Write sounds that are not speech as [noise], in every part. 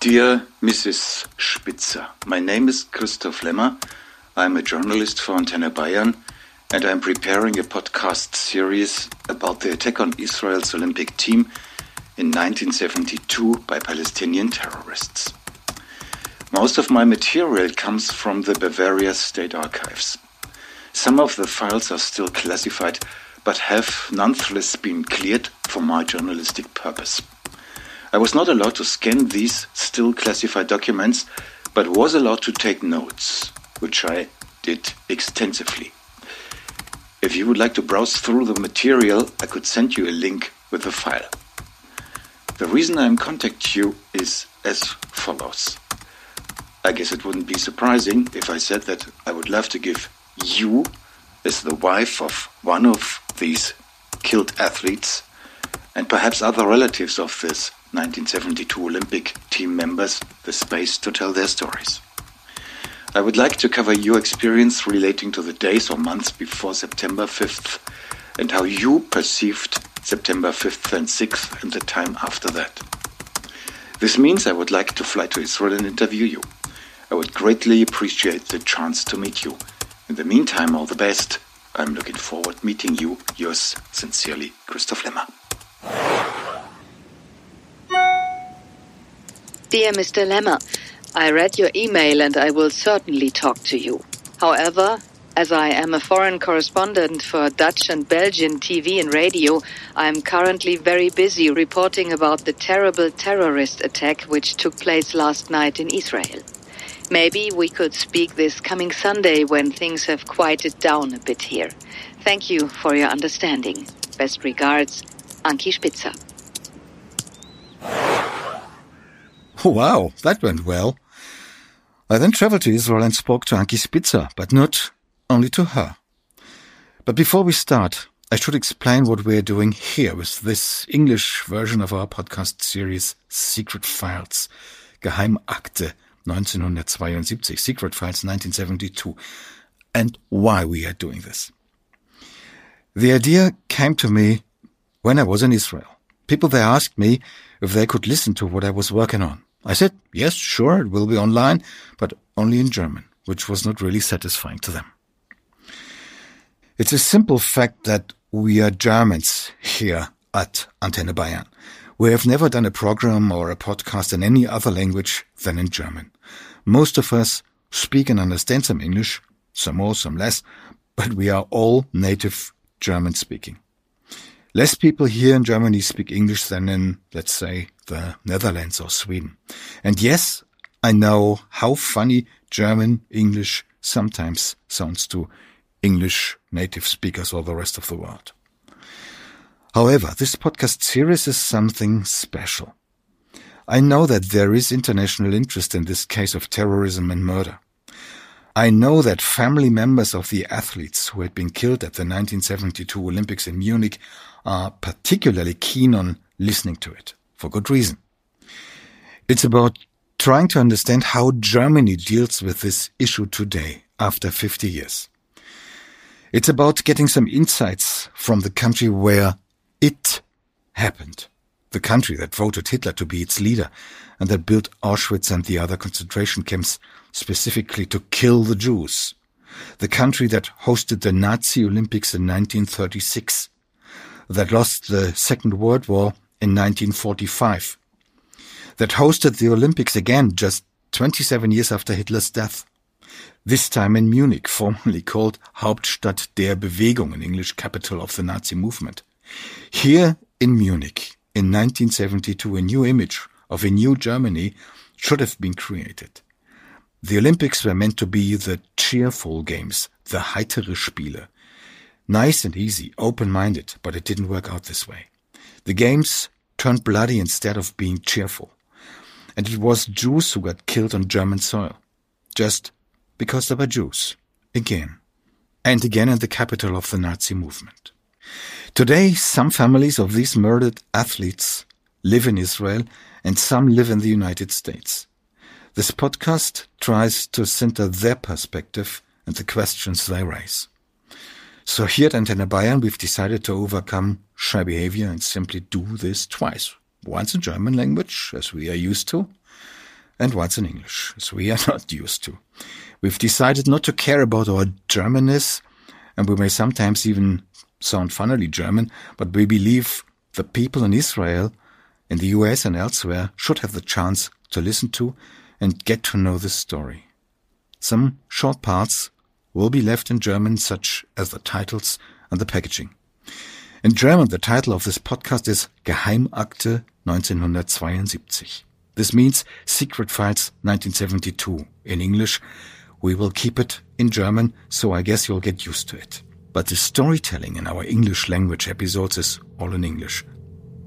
Dear Mrs. Spitzer, my name is Christoph Lemmer. I'm a journalist for Antenne Bayern and I'm preparing a podcast series about the attack on Israel's Olympic team in 1972 by Palestinian terrorists. Most of my material comes from the Bavaria State Archives. Some of the files are still classified but have nonetheless been cleared for my journalistic purpose. I was not allowed to scan these still classified documents, but was allowed to take notes, which I did extensively. If you would like to browse through the material, I could send you a link with the file. The reason I'm contacting you is as follows. I guess it wouldn't be surprising if I said that I would love to give you, as the wife of one of these killed athletes, and perhaps other relatives of this 1972 Olympic team members the space to tell their stories. I would like to cover your experience relating to the days or months before September 5th and how you perceived September 5th and 6th and the time after that. This means I would like to fly to Israel and interview you. I would greatly appreciate the chance to meet you. In the meantime, all the best. I'm looking forward meeting you. Yours sincerely, Christoph Lemmer. Dear Mr. Lemmer, I read your email and I will certainly talk to you. However, as I am a foreign correspondent for Dutch and Belgian TV and radio, I am currently very busy reporting about the terrible terrorist attack which took place last night in Israel. Maybe we could speak this coming Sunday when things have quieted down a bit here. Thank you for your understanding. Best regards, Ankie Spitzer. [laughs] Wow, that went well. I then traveled to Israel and spoke to Ankie Spitzer, but not only to her. But before we start, I should explain what we're doing here with this English version of our podcast series Secret Files, Geheimakte 1972, Secret Files 1972, and why we are doing this. The idea came to me when I was in Israel. People there asked me if they could listen to what I was working on. I said, yes, sure, it will be online, but only in German, which was not really satisfying to them. It's a simple fact that we are Germans here at Antenne Bayern. We have never done a program or a podcast in any other language than in German. Most of us speak and understand some English, some more, some less, but we are all native German speaking. Less people here in Germany speak English than in, let's say, the Netherlands or Sweden. And yes, I know how funny German English sometimes sounds to English native speakers or the rest of the world. However, this podcast series is something special. I know that there is international interest in this case of terrorism and murder. I know that family members of the athletes who had been killed at the 1972 Olympics in Munich are particularly keen on listening to it, for good reason. It's about trying to understand how Germany deals with this issue today, after 50 years. It's about getting some insights from the country where it happened. The country that voted Hitler to be its leader and that built Auschwitz and the other concentration camps specifically to kill the Jews. The country that hosted the Nazi Olympics in 1936 that lost the Second World War in 1945, that hosted the Olympics again just 27 years after Hitler's death, this time in Munich, [laughs] formerly called Hauptstadt der Bewegung, in English capital of the Nazi movement. Here in Munich, in 1972, a new image of a new Germany should have been created. The Olympics were meant to be the cheerful games, the heitere Spiele, Nice and easy, open-minded, but it didn't work out this way. The games turned bloody instead of being cheerful. And it was Jews who got killed on German soil. Just because they were Jews. Again. And again in the capital of the Nazi movement. Today, some families of these murdered athletes live in Israel and some live in the United States. This podcast tries to center their perspective and the questions they raise. So here at Antenne Bayern, we've decided to overcome shy behavior and simply do this twice. Once in German language, as we are used to, and once in English, as we are [laughs] not used to. We've decided not to care about our Germanness, and we may sometimes even sound funnily German, but we believe the people in Israel, in the US and elsewhere, should have the chance to listen to and get to know this story. Some short parts will be left in German, such as the titles and the packaging. In German, the title of this podcast is Geheimakte 1972. This means Secret Files 1972. In English, we will keep it in German, so I guess you'll get used to it. But the storytelling in our English language episodes is all in English.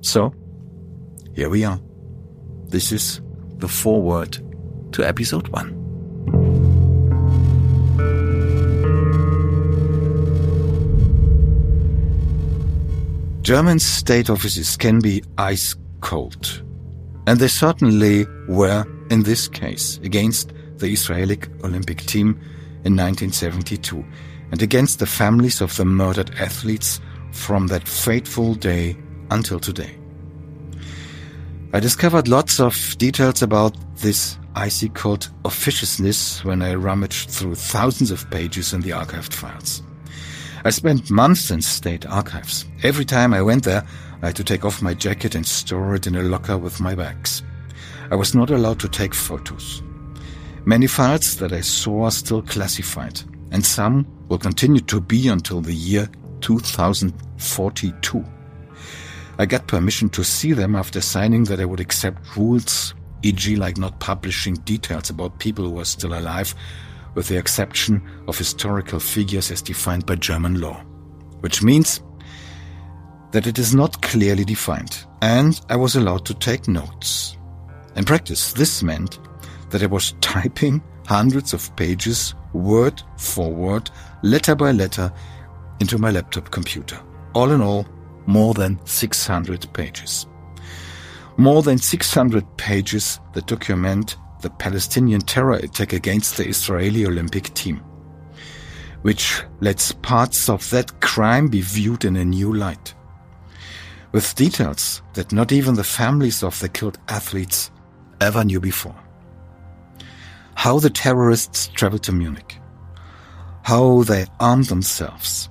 So, here we are. This is the foreword to episode one. German state offices can be ice cold. And they certainly were in this case against the Israeli Olympic team in 1972 and against the families of the murdered athletes from that fateful day until today. I discovered lots of details about this icy cold officiousness when I rummaged through thousands of pages in the archived files. I spent months in state archives. Every time I went there, I had to take off my jacket and store it in a locker with my bags. I was not allowed to take photos. Many files that I saw are still classified, and some will continue to be until the year 2042. I got permission to see them after signing that I would accept rules, e.g., like not publishing details about people who are still alive with the exception of historical figures as defined by German law, which means that it is not clearly defined, and I was allowed to take notes. In practice, this meant that I was typing hundreds of pages, word for word, letter by letter, into my laptop computer. All in all, more than 600 pages. More than 600 pages that document the Palestinian terror attack against the Israeli Olympic team, which lets parts of that crime be viewed in a new light, with details that not even the families of the killed athletes ever knew before. How the terrorists traveled to Munich, how they armed themselves,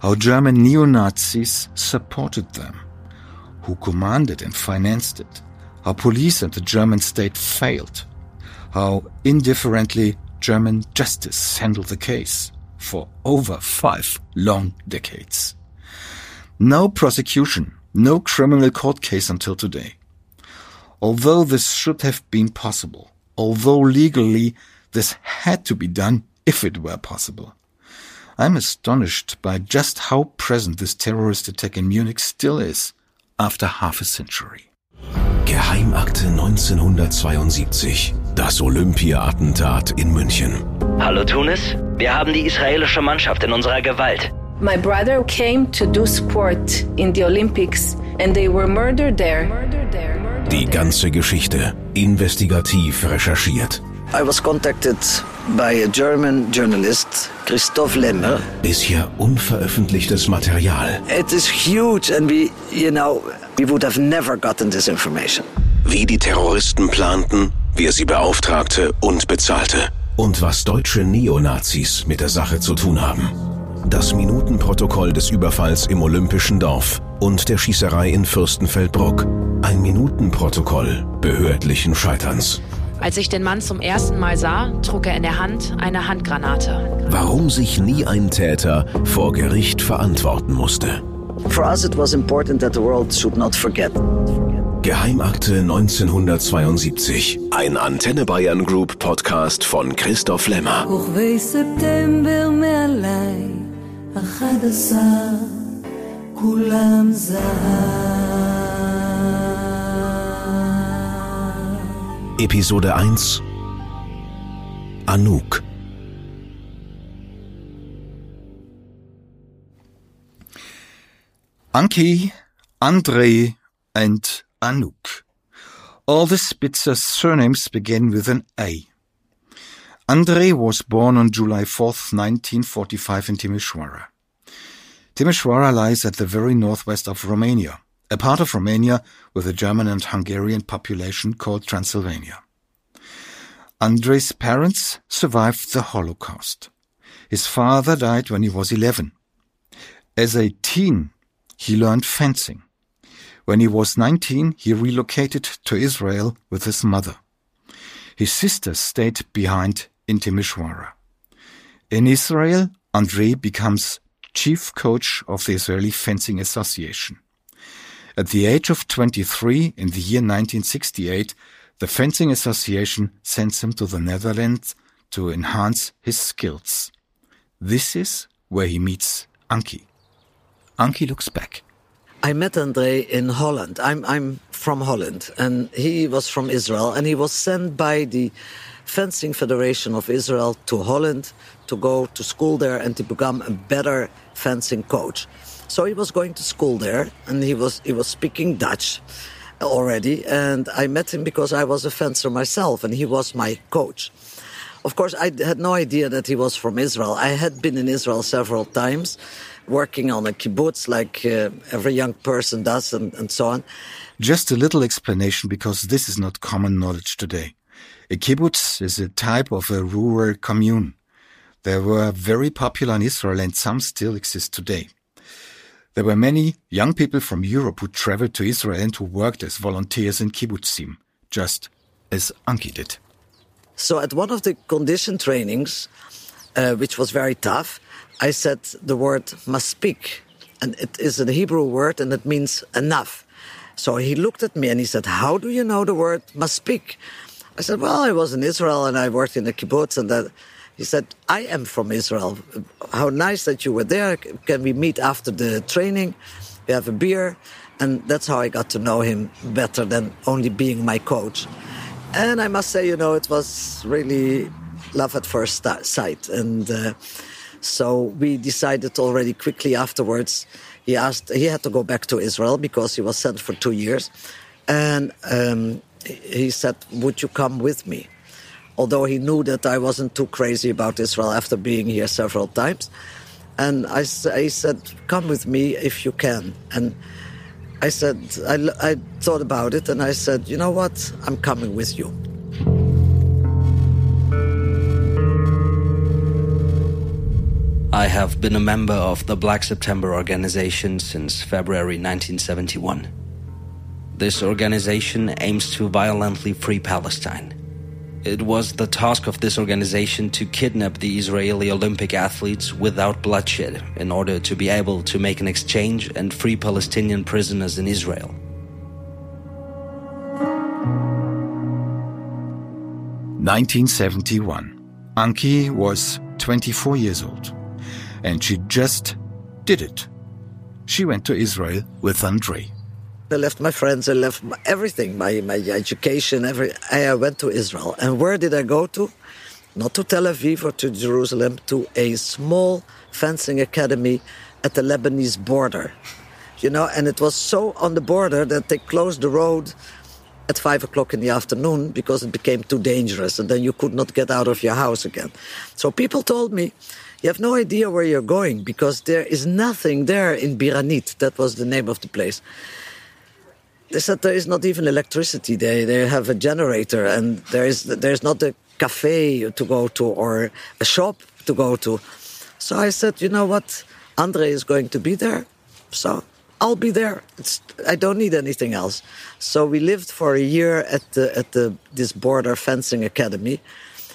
how German neo-Nazis supported them, who commanded and financed it, how police and the German state failed, how indifferently German justice handled the case for over five long decades. No prosecution, no criminal court case until today. Although this should have been possible, although legally this had to be done if it were possible. I'm astonished by just how present this terrorist attack in Munich still is after half a century. Geheimakte 1972. Das Olympia-Attentat in München. Hallo Tunis, wir haben die israelische Mannschaft in unserer Gewalt. My brother came to do sport in the Olympics and they were murdered there. Die ganze Geschichte investigativ recherchiert. I was contacted by a German journalist, Christoph Lemmer. Bisher unveröffentlichtes Material. It is huge and we, you know, we would have never gotten this information. Wie die Terroristen planten, wer sie beauftragte und bezahlte. Und was deutsche Neonazis mit der Sache zu tun haben. Das Minutenprotokoll des Überfalls im Olympischen Dorf und der Schießerei in Fürstenfeldbruck. Ein Minutenprotokoll behördlichen Scheiterns. Als ich den Mann zum ersten Mal sah, trug er in der Hand eine Handgranate. Warum sich nie ein Täter vor Gericht verantworten musste. For us it was important that the world should not forget. Geheimakte 1972. Ein Antenne Bayern Group Podcast von Christoph Lemmer. כוכבי ספטמבר מעליי, אחד עשר, כולם זהב. Episode 1 Anouk Anki, Andrei, and Anouk. All the Spitzer surnames begin with an A. André was born on July 4th, 1945 in Timișoara. Timișoara lies at the very northwest of Romania, a part of Romania with a German and Hungarian population called Transylvania. André's parents survived the Holocaust. His father died when he was 11. As a teen, he learned fencing. When he was 19, he relocated to Israel with his mother. His sister stayed behind in Timisoara. In Israel, André becomes chief coach of the Israeli Fencing Association. At the age of 23 in the year 1968, the Fencing Association sends him to the Netherlands to enhance his skills. This is where he meets Ankie. Ankie looks back. I met André in Holland. I'm, I'm from Holland, and he was from Israel, and he was sent by the Fencing Federation of Israel to Holland to go to school there and to become a better fencing coach. So he was going to school there, and he was he was speaking Dutch already. And I met him because I was a fencer myself, and he was my coach. Of course, I had no idea that he was from Israel. I had been in Israel several times, working on a kibbutz like uh, every young person does, and, and so on. Just a little explanation because this is not common knowledge today. A kibbutz is a type of a rural commune. They were very popular in Israel and some still exist today. There were many young people from Europe who traveled to Israel and who worked as volunteers in kibbutzim, just as Ankie did. So at one of the condition trainings, uh, which was very tough, I said the word speak. And it is a Hebrew word and it means enough. So he looked at me and he said, How do you know the word speak? I said, Well, I was in Israel and I worked in a kibbutz. And that he said, I am from Israel. How nice that you were there. Can we meet after the training? We have a beer. And that's how I got to know him better than only being my coach. And I must say, you know, it was really love at first sight. And uh, so we decided already quickly afterwards. He asked, he had to go back to Israel because he was sent for two years. And um, he said, Would you come with me? Although he knew that I wasn't too crazy about Israel after being here several times. And I, I said, Come with me if you can. And I said, I, I thought about it and I said, You know what? I'm coming with you. I have been a member of the Black September organization since February 1971. This organization aims to violently free Palestine. It was the task of this organization to kidnap the Israeli Olympic athletes without bloodshed in order to be able to make an exchange and free Palestinian prisoners in Israel. Nineteen seventy one. Ankie was 24 years old and she just did it. She went to Israel with André. I left my friends, I left my, everything, my, my education, every, I went to Israel. And where did I go to? Not to Tel Aviv or to Jerusalem, to a small fencing academy at the Lebanese border. You know, and it was so on the border that they closed the road at five o'clock in the afternoon because it became too dangerous and then you could not get out of your house again. So people told me, you have no idea where you're going because there is nothing there in Biranit. That was the name of the place. They said there is not even electricity. They they have a generator and there is there's not a cafe to go to or a shop to go to. So I said, you know what, Andre is going to be there, so I'll be there. It's, I don't need anything else. So we lived for a year at the at the this border fencing academy,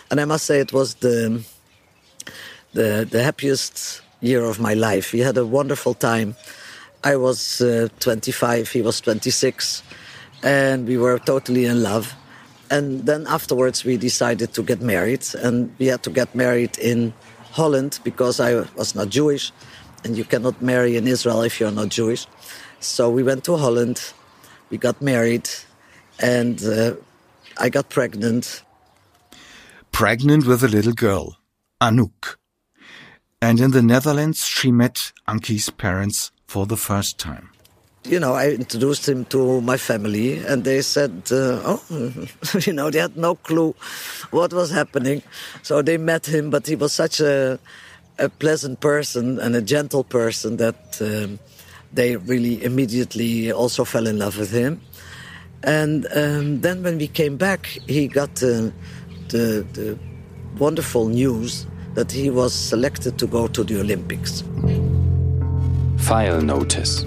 and I must say it was the the, the happiest year of my life. We had a wonderful time. I was uh, 25, he was 26, and we were totally in love. And then afterwards, we decided to get married, and we had to get married in Holland because I was not Jewish, and you cannot marry in Israel if you're not Jewish. So we went to Holland, we got married, and uh, I got pregnant. Pregnant with a little girl, Anouk. And in the Netherlands, she met Ankie's parents for the first time. You know, I introduced him to my family, and they said, uh, "Oh, [laughs] you know, they had no clue what was happening." So they met him, but he was such a, a pleasant person and a gentle person that um, they really immediately also fell in love with him. And um, then when we came back, he got uh, the, the wonderful news that he was selected to go to the Olympics. File notice.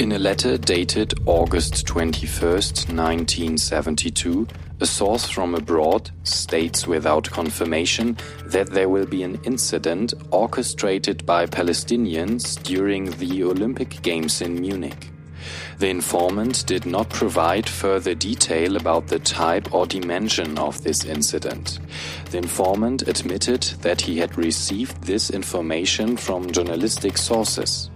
In a letter dated August 21st, 1972, a source from abroad states without confirmation that there will be an incident orchestrated by Palestinians during the Olympic Games in Munich. The informant did not provide further detail about the type or dimension of this incident. The informant admitted that he had received this information from journalistic sources.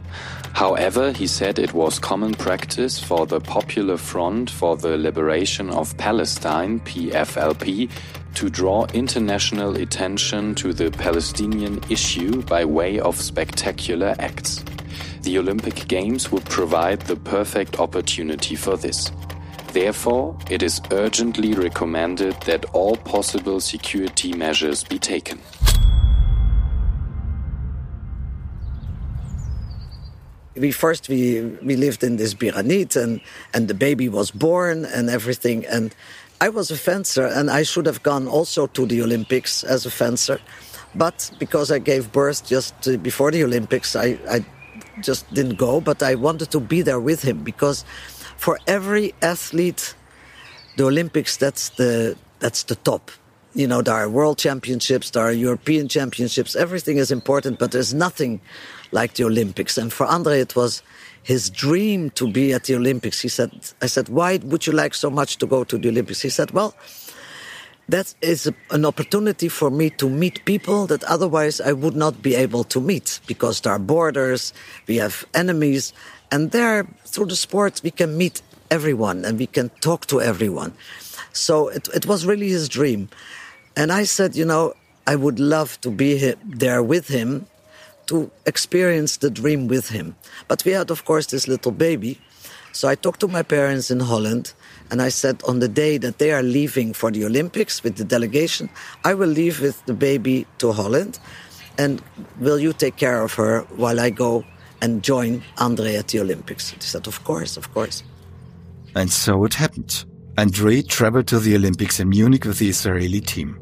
However, he said it was common practice for the Popular Front for the Liberation of Palestine, PFLP, to draw international attention to the Palestinian issue by way of spectacular acts. The Olympic Games would provide the perfect opportunity for this. Therefore, it is urgently recommended that all possible security measures be taken. we first we we lived in this biranit and and the baby was born and everything and I was a fencer and I should have gone also to the Olympics as a fencer but because I gave birth just before the Olympics I, I just didn't go but I wanted to be there with him because for every athlete the Olympics that's the that's the top you know there are world championships there are European championships everything is important but there's nothing like the Olympics. And for Andre, it was his dream to be at the Olympics. He said, I said, why would you like so much to go to the Olympics? He said, well, that is an opportunity for me to meet people that otherwise I would not be able to meet because there are borders, we have enemies, and there, through the sport, we can meet everyone and we can talk to everyone. So it, it was really his dream. And I said, you know, I would love to be there with him to experience the dream with him. But we had, of course, this little baby. So I talked to my parents in Holland and I said, on the day that they are leaving for the Olympics with the delegation, I will leave with the baby to Holland. And will you take care of her while I go and join Andre at the Olympics? He said, of course, of course. And so it happened. Andre traveled to the Olympics in Munich with the Israeli team.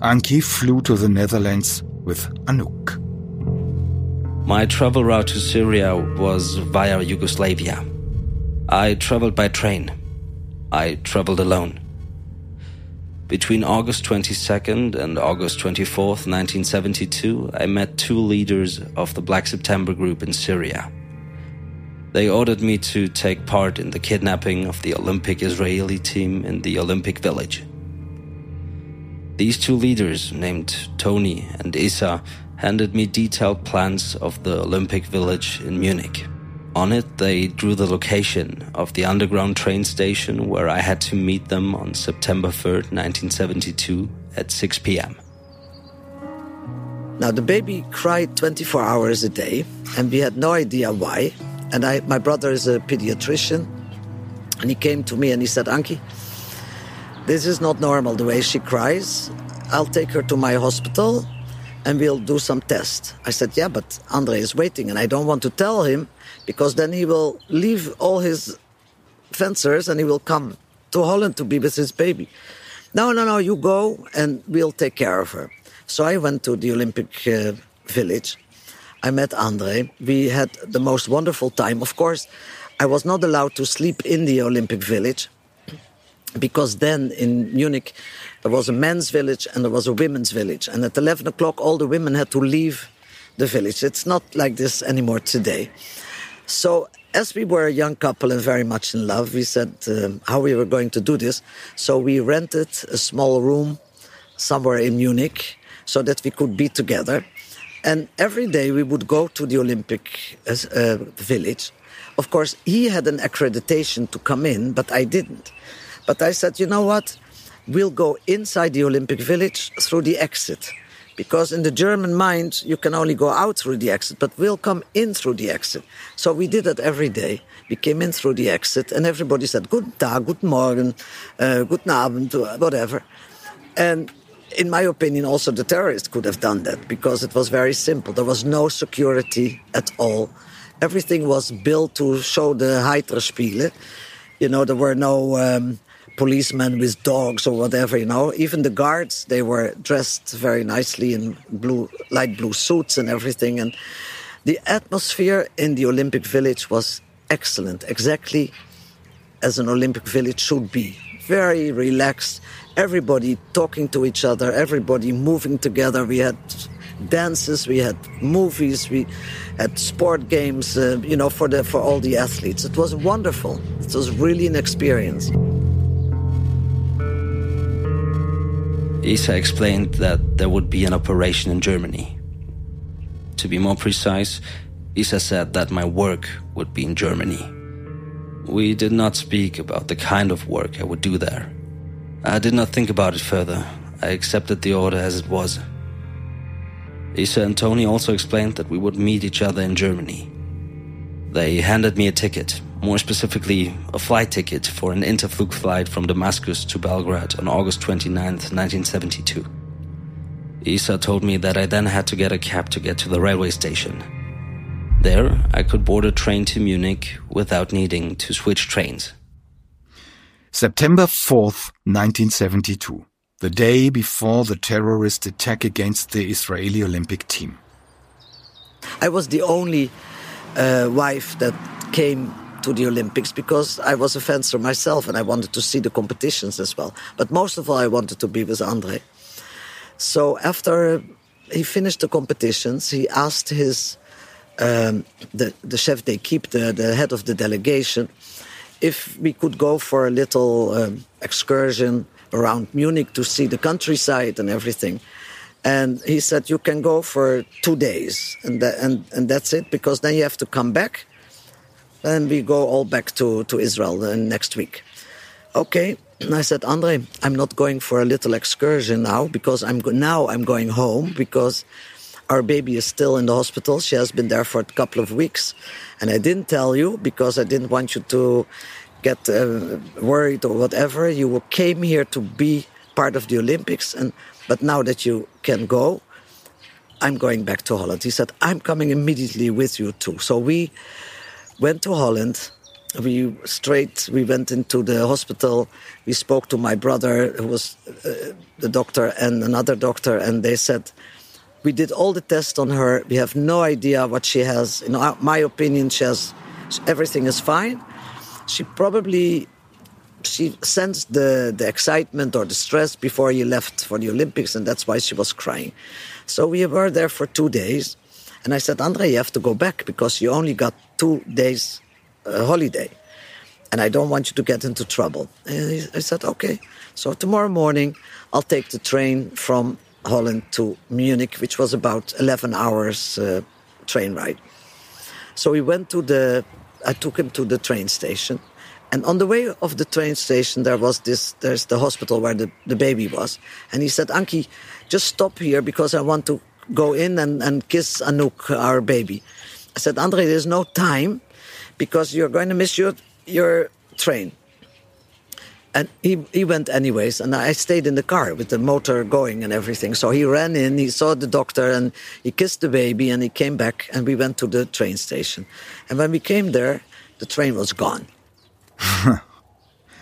Ankie flew to the Netherlands with Anouk. My travel route to Syria was via Yugoslavia. I traveled by train. I traveled alone. Between August 22nd and August 24th, 1972, I met two leaders of the Black September group in Syria. They ordered me to take part in the kidnapping of the Olympic Israeli team in the Olympic Village. These two leaders, named Tony and Isa, handed me detailed plans of the Olympic Village in Munich. On it, they drew the location of the underground train station where I had to meet them on September 3rd, 1972 at 6 p.m. Now, the baby cried 24 hours a day, and we had no idea why. And I, my brother is a pediatrician, and he came to me and he said, Ankie, this is not normal the way she cries. I'll take her to my hospital and we'll do some tests. I said, yeah, but Andre is waiting and I don't want to tell him because then he will leave all his fencers and he will come to Holland to be with his baby. No, no, no, you go and we'll take care of her. So I went to the Olympic uh, village. I met Andre. We had the most wonderful time. Of course, I was not allowed to sleep in the Olympic village because then in Munich there was a men's village and there was a women's village. And at 11 o'clock, all the women had to leave the village. It's not like this anymore today. So, as we were a young couple and very much in love, we said um, how we were going to do this. So, we rented a small room somewhere in Munich so that we could be together. And every day we would go to the Olympic uh, village. Of course, he had an accreditation to come in, but I didn't. But I said, you know what? We'll go inside the Olympic Village through the exit. Because in the German mind, you can only go out through the exit, but we'll come in through the exit. So we did that every day. We came in through the exit, and everybody said, Guten Tag, Guten Morgen, uh, Guten Abend, whatever. And in my opinion, also the terrorists could have done that because it was very simple. There was no security at all. Everything was built to show the Heiterspiele. You know, there were no um, policemen with dogs or whatever, you know. Even the guards, they were dressed very nicely in blue, light blue suits and everything. And the atmosphere in the Olympic Village was excellent, exactly as an Olympic Village should be. Very relaxed, everybody talking to each other, everybody moving together. We had dances, we had movies, we had sport games, uh, you know, for the for all the athletes. It was wonderful. It was really an experience. Isa explained that there would be an operation in Germany. To be more precise, Isa said that my work would be in Germany. We did not speak about the kind of work I would do there. I did not think about it further. I accepted the order as it was. Isa and Tony also explained that we would meet each other in Germany. They handed me a ticket, more specifically, a flight ticket for an Interflug flight from Damascus to Belgrade on August 29, 1972. Isa told me that I then had to get a cab to get to the railway station. There, I could board a train to Munich without needing to switch trains. September 4th, 1972, the day before the terrorist attack against the Israeli Olympic team. I was the only uh, wife that came to the Olympics because I was a fencer myself and I wanted to see the competitions as well. But most of all, I wanted to be with Andre. So after he finished the competitions, he asked his um, the the chef d'équipe, the the head of the delegation, if we could go for a little um, excursion around Munich to see the countryside and everything. And he said, "You can go for two days, and that, and and that's it, because then you have to come back, and we go all back to to Israel uh, next week." Okay, and I said, Andre, I'm not going for a little excursion now because I'm now I'm going home because our baby is still in the hospital. She has been there for a couple of weeks, and I didn't tell you because I didn't want you to get uh, worried or whatever. You came here to be part of the Olympics, and but now that you can go, I'm going back to Holland. He said, I'm coming immediately with you too. So we went to Holland. We straight we went into the hospital. We spoke to my brother, who was uh, the doctor, and another doctor, and they said we did all the tests on her. We have no idea what she has. In my opinion, she has everything is fine. She probably she sensed the the excitement or the stress before you left for the Olympics, and that's why she was crying. So we were there for two days, and I said, Andre, you have to go back because you only got two days uh, holiday, and I don't want you to get into trouble. And he, I said, okay. So tomorrow morning, I'll take the train from Holland to Munich, which was about 11 hours uh, train ride. So we went to the, I took him to the train station. And on the way of the train station, there was this, there's the hospital where the, the baby was. And he said, Ankie, just stop here because I want to go in and, and kiss Anouk, our baby. I said, Andre, there's no time because you're going to miss your, your train. And he, he went anyways, and I stayed in the car with the motor going and everything. So he ran in, he saw the doctor, and he kissed the baby, and he came back, and we went to the train station. And when we came there, the train was gone. [laughs]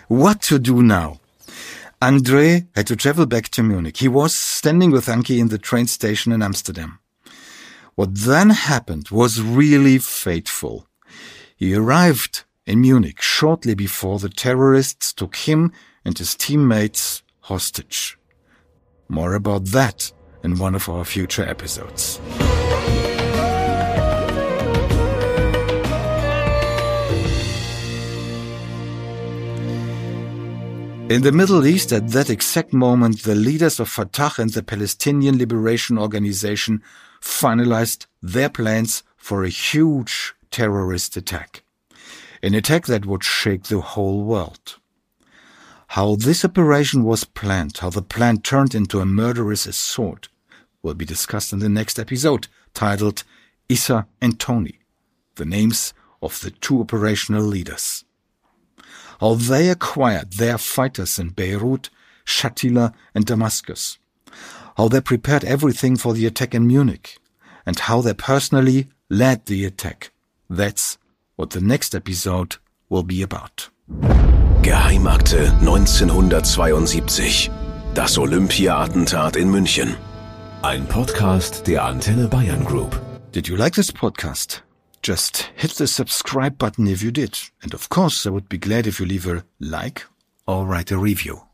what to do now? Andre had to travel back to Munich. He was standing with Ankie in the train station in Amsterdam. What then happened was really fateful. He arrived in Munich shortly before the terrorists took him and his teammates hostage. More about that in one of our future episodes. In the Middle East, at that exact moment, the leaders of Fatah and the Palestinian Liberation Organization finalized their plans for a huge terrorist attack. An attack that would shake the whole world. How this operation was planned, how the plan turned into a murderous assault, will be discussed in the next episode, titled Issa and Tony, the names of the two operational leaders how they acquired their fighters in Beirut, Shatila, and Damascus, how they prepared everything for the attack in Munich, and how they personally led the attack. That's what the next episode will be about. Geheimakte 1972. Das Olympia-Attentat in München. Ein Podcast der Antenne Bayern Group. Did you like this podcast? Just hit the subscribe button if you did. And of course, I would be glad if you leave a like or write a review.